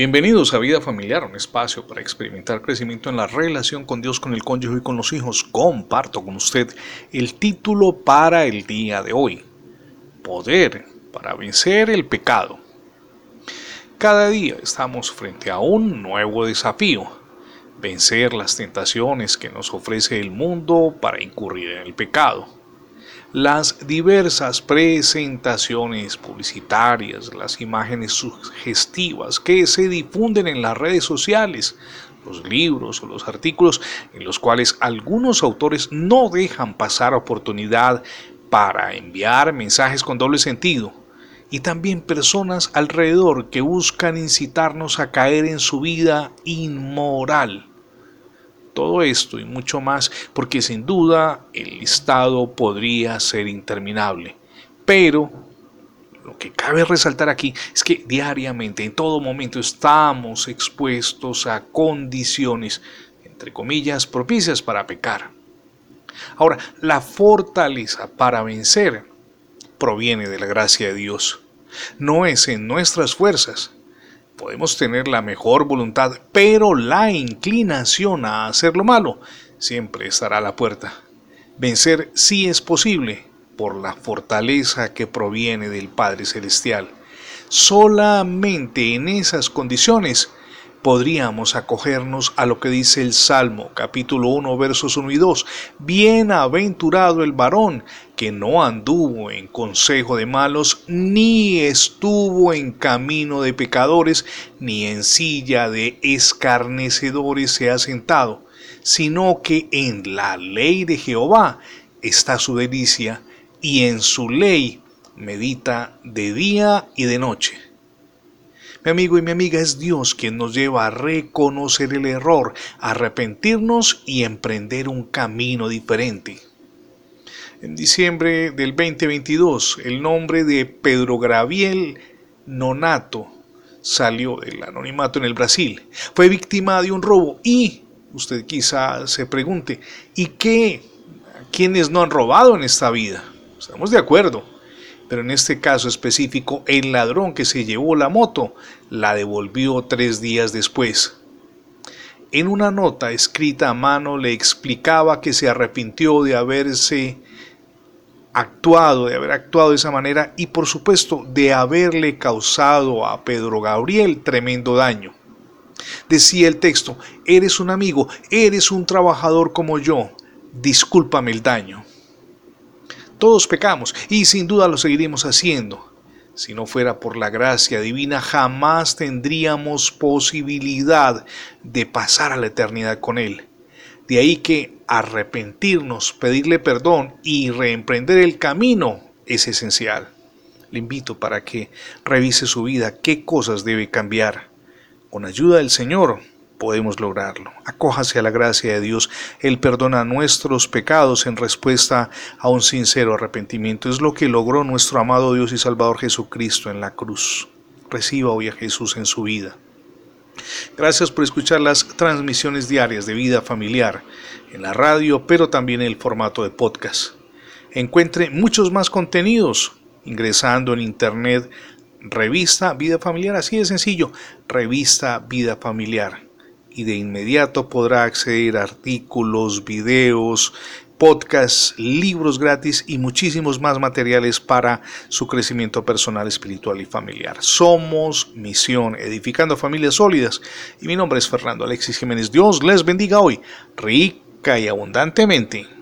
Bienvenidos a Vida Familiar, un espacio para experimentar crecimiento en la relación con Dios, con el cónyuge y con los hijos. Comparto con usted el título para el día de hoy. Poder para vencer el pecado. Cada día estamos frente a un nuevo desafío. Vencer las tentaciones que nos ofrece el mundo para incurrir en el pecado las diversas presentaciones publicitarias, las imágenes sugestivas que se difunden en las redes sociales, los libros o los artículos en los cuales algunos autores no dejan pasar oportunidad para enviar mensajes con doble sentido, y también personas alrededor que buscan incitarnos a caer en su vida inmoral todo esto y mucho más, porque sin duda el listado podría ser interminable. Pero lo que cabe resaltar aquí es que diariamente, en todo momento, estamos expuestos a condiciones, entre comillas, propicias para pecar. Ahora, la fortaleza para vencer proviene de la gracia de Dios. No es en nuestras fuerzas, Podemos tener la mejor voluntad, pero la inclinación a hacer lo malo siempre estará a la puerta. Vencer sí es posible por la fortaleza que proviene del Padre Celestial. Solamente en esas condiciones podríamos acogernos a lo que dice el Salmo capítulo 1 versos 1 y 2. Bienaventurado el varón que no anduvo en consejo de malos, ni estuvo en camino de pecadores, ni en silla de escarnecedores se ha sentado, sino que en la ley de Jehová está su delicia, y en su ley medita de día y de noche. Mi amigo y mi amiga, es Dios quien nos lleva a reconocer el error, arrepentirnos y emprender un camino diferente. En diciembre del 2022, el nombre de Pedro Graviel Nonato salió del anonimato en el Brasil. Fue víctima de un robo y usted quizá se pregunte, ¿y qué? ¿Quiénes no han robado en esta vida? Estamos de acuerdo pero en este caso específico el ladrón que se llevó la moto la devolvió tres días después. En una nota escrita a mano le explicaba que se arrepintió de haberse actuado, de haber actuado de esa manera y por supuesto de haberle causado a Pedro Gabriel tremendo daño. Decía el texto, eres un amigo, eres un trabajador como yo, discúlpame el daño. Todos pecamos y sin duda lo seguiremos haciendo. Si no fuera por la gracia divina, jamás tendríamos posibilidad de pasar a la eternidad con Él. De ahí que arrepentirnos, pedirle perdón y reemprender el camino es esencial. Le invito para que revise su vida, qué cosas debe cambiar. Con ayuda del Señor, podemos lograrlo. Acójase a la gracia de Dios. Él perdona nuestros pecados en respuesta a un sincero arrepentimiento. Es lo que logró nuestro amado Dios y Salvador Jesucristo en la cruz. Reciba hoy a Jesús en su vida. Gracias por escuchar las transmisiones diarias de vida familiar en la radio, pero también en el formato de podcast. Encuentre muchos más contenidos ingresando en internet revista Vida Familiar, así de sencillo, revista Vida Familiar y de inmediato podrá acceder a artículos, videos, podcasts, libros gratis y muchísimos más materiales para su crecimiento personal, espiritual y familiar. Somos Misión Edificando Familias Sólidas y mi nombre es Fernando Alexis Jiménez. Dios les bendiga hoy, rica y abundantemente.